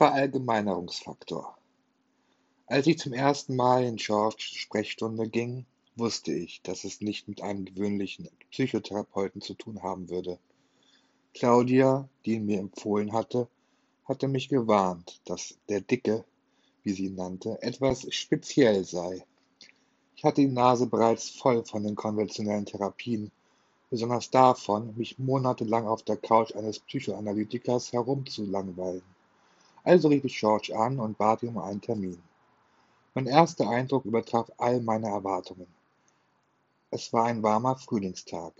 Verallgemeinerungsfaktor Als ich zum ersten Mal in Georges Sprechstunde ging, wusste ich, dass es nicht mit einem gewöhnlichen Psychotherapeuten zu tun haben würde. Claudia, die ihn mir empfohlen hatte, hatte mich gewarnt, dass der Dicke, wie sie ihn nannte, etwas speziell sei. Ich hatte die Nase bereits voll von den konventionellen Therapien, besonders davon, mich monatelang auf der Couch eines Psychoanalytikers herumzulangweilen. Also rief ich George an und bat ihn um einen Termin. Mein erster Eindruck übertraf all meine Erwartungen. Es war ein warmer Frühlingstag.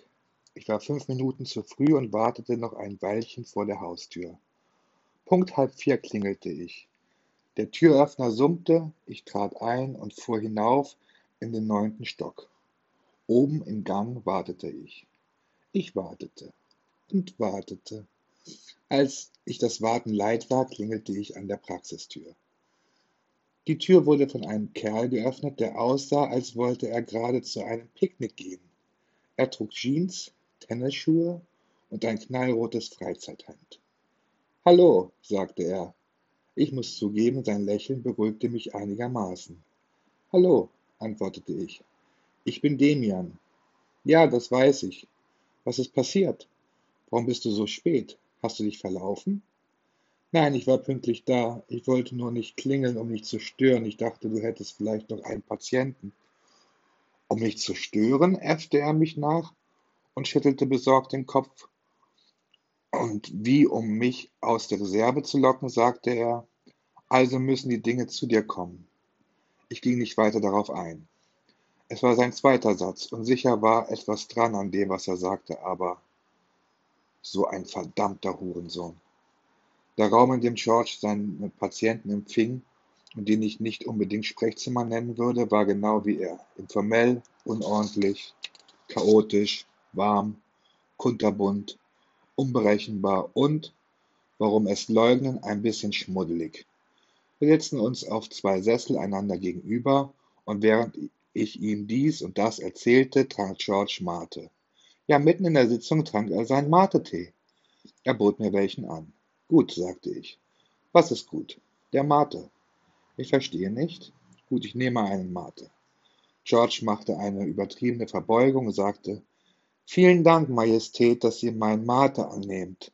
Ich war fünf Minuten zu früh und wartete noch ein Weilchen vor der Haustür. Punkt halb vier klingelte ich. Der Türöffner summte, ich trat ein und fuhr hinauf in den neunten Stock. Oben im Gang wartete ich. Ich wartete und wartete. Als ich das Warten leid war, klingelte ich an der Praxistür. Die Tür wurde von einem Kerl geöffnet, der aussah, als wollte er gerade zu einem Picknick gehen. Er trug Jeans, Tennisschuhe und ein knallrotes Freizeithemd. Hallo, sagte er. Ich muss zugeben, sein Lächeln beruhigte mich einigermaßen. Hallo, antwortete ich. Ich bin Demian. Ja, das weiß ich. Was ist passiert? Warum bist du so spät? Hast du dich verlaufen? Nein, ich war pünktlich da. Ich wollte nur nicht klingeln, um dich zu stören. Ich dachte, du hättest vielleicht noch einen Patienten. Um mich zu stören, äffte er mich nach und schüttelte besorgt den Kopf. Und wie um mich aus der Reserve zu locken, sagte er, also müssen die Dinge zu dir kommen. Ich ging nicht weiter darauf ein. Es war sein zweiter Satz, und sicher war etwas dran an dem, was er sagte, aber so ein verdammter Hurensohn. Der Raum, in dem George seinen Patienten empfing und den ich nicht unbedingt Sprechzimmer nennen würde, war genau wie er. Informell, unordentlich, chaotisch, warm, kunterbunt, unberechenbar und, warum es leugnen, ein bisschen schmuddelig. Wir setzten uns auf zwei Sessel einander gegenüber und während ich ihm dies und das erzählte, trank George Mate. Ja, mitten in der Sitzung trank er seinen Mate-Tee. Er bot mir welchen an. Gut, sagte ich. Was ist gut? Der Mate. Ich verstehe nicht. Gut, ich nehme einen Mate. George machte eine übertriebene Verbeugung und sagte, Vielen Dank, Majestät, dass Sie meinen Mate annehmt.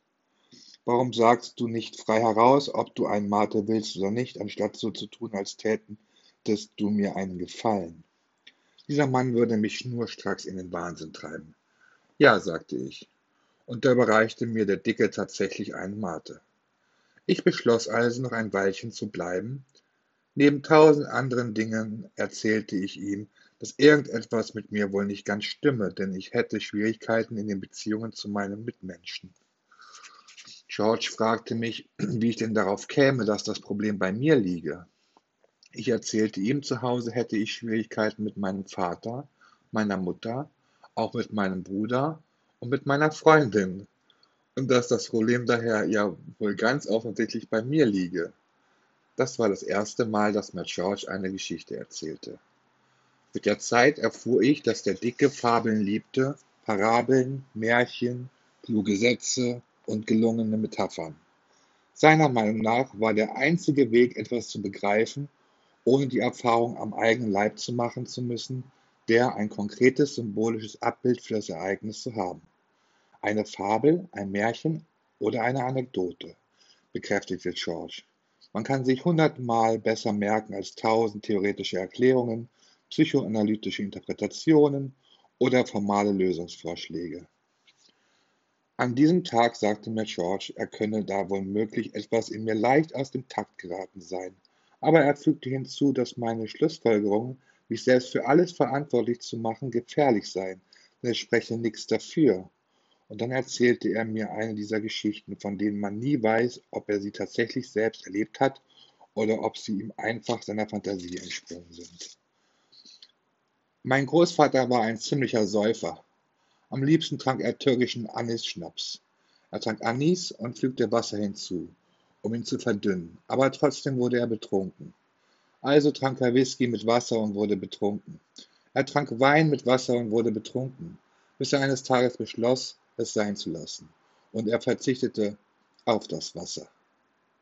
Warum sagst du nicht frei heraus, ob du einen Mate willst oder nicht, anstatt so zu tun, als tätest du mir einen Gefallen? Dieser Mann würde mich schnurstracks in den Wahnsinn treiben. Ja, sagte ich, und da überreichte mir der Dicke tatsächlich einen Mate. Ich beschloss also, noch ein Weilchen zu bleiben. Neben tausend anderen Dingen erzählte ich ihm, dass irgendetwas mit mir wohl nicht ganz stimme, denn ich hätte Schwierigkeiten in den Beziehungen zu meinen Mitmenschen. George fragte mich, wie ich denn darauf käme, dass das Problem bei mir liege. Ich erzählte ihm, zu Hause hätte ich Schwierigkeiten mit meinem Vater, meiner Mutter, auch mit meinem Bruder und mit meiner Freundin. Und dass das Problem daher ja wohl ganz offensichtlich bei mir liege. Das war das erste Mal, dass mir George eine Geschichte erzählte. Mit der Zeit erfuhr ich, dass der Dicke Fabeln liebte, Parabeln, Märchen, kluge Sätze und gelungene Metaphern. Seiner Meinung nach war der einzige Weg, etwas zu begreifen, ohne die Erfahrung am eigenen Leib zu machen zu müssen, der ein konkretes symbolisches Abbild für das Ereignis zu haben. Eine Fabel, ein Märchen oder eine Anekdote, bekräftigte George. Man kann sich hundertmal besser merken als tausend theoretische Erklärungen, psychoanalytische Interpretationen oder formale Lösungsvorschläge. An diesem Tag sagte mir George, er könne da womöglich etwas in mir leicht aus dem Takt geraten sein, aber er fügte hinzu, dass meine Schlussfolgerungen, mich selbst für alles verantwortlich zu machen, gefährlich seien, denn es spreche nichts dafür. Und dann erzählte er mir eine dieser Geschichten, von denen man nie weiß, ob er sie tatsächlich selbst erlebt hat oder ob sie ihm einfach seiner Fantasie entsprungen sind. Mein Großvater war ein ziemlicher Säufer. Am liebsten trank er türkischen Anis-Schnaps. Er trank Anis und fügte Wasser hinzu um ihn zu verdünnen, aber trotzdem wurde er betrunken. Also trank er Whisky mit Wasser und wurde betrunken. Er trank Wein mit Wasser und wurde betrunken, bis er eines Tages beschloss, es sein zu lassen. Und er verzichtete auf das Wasser.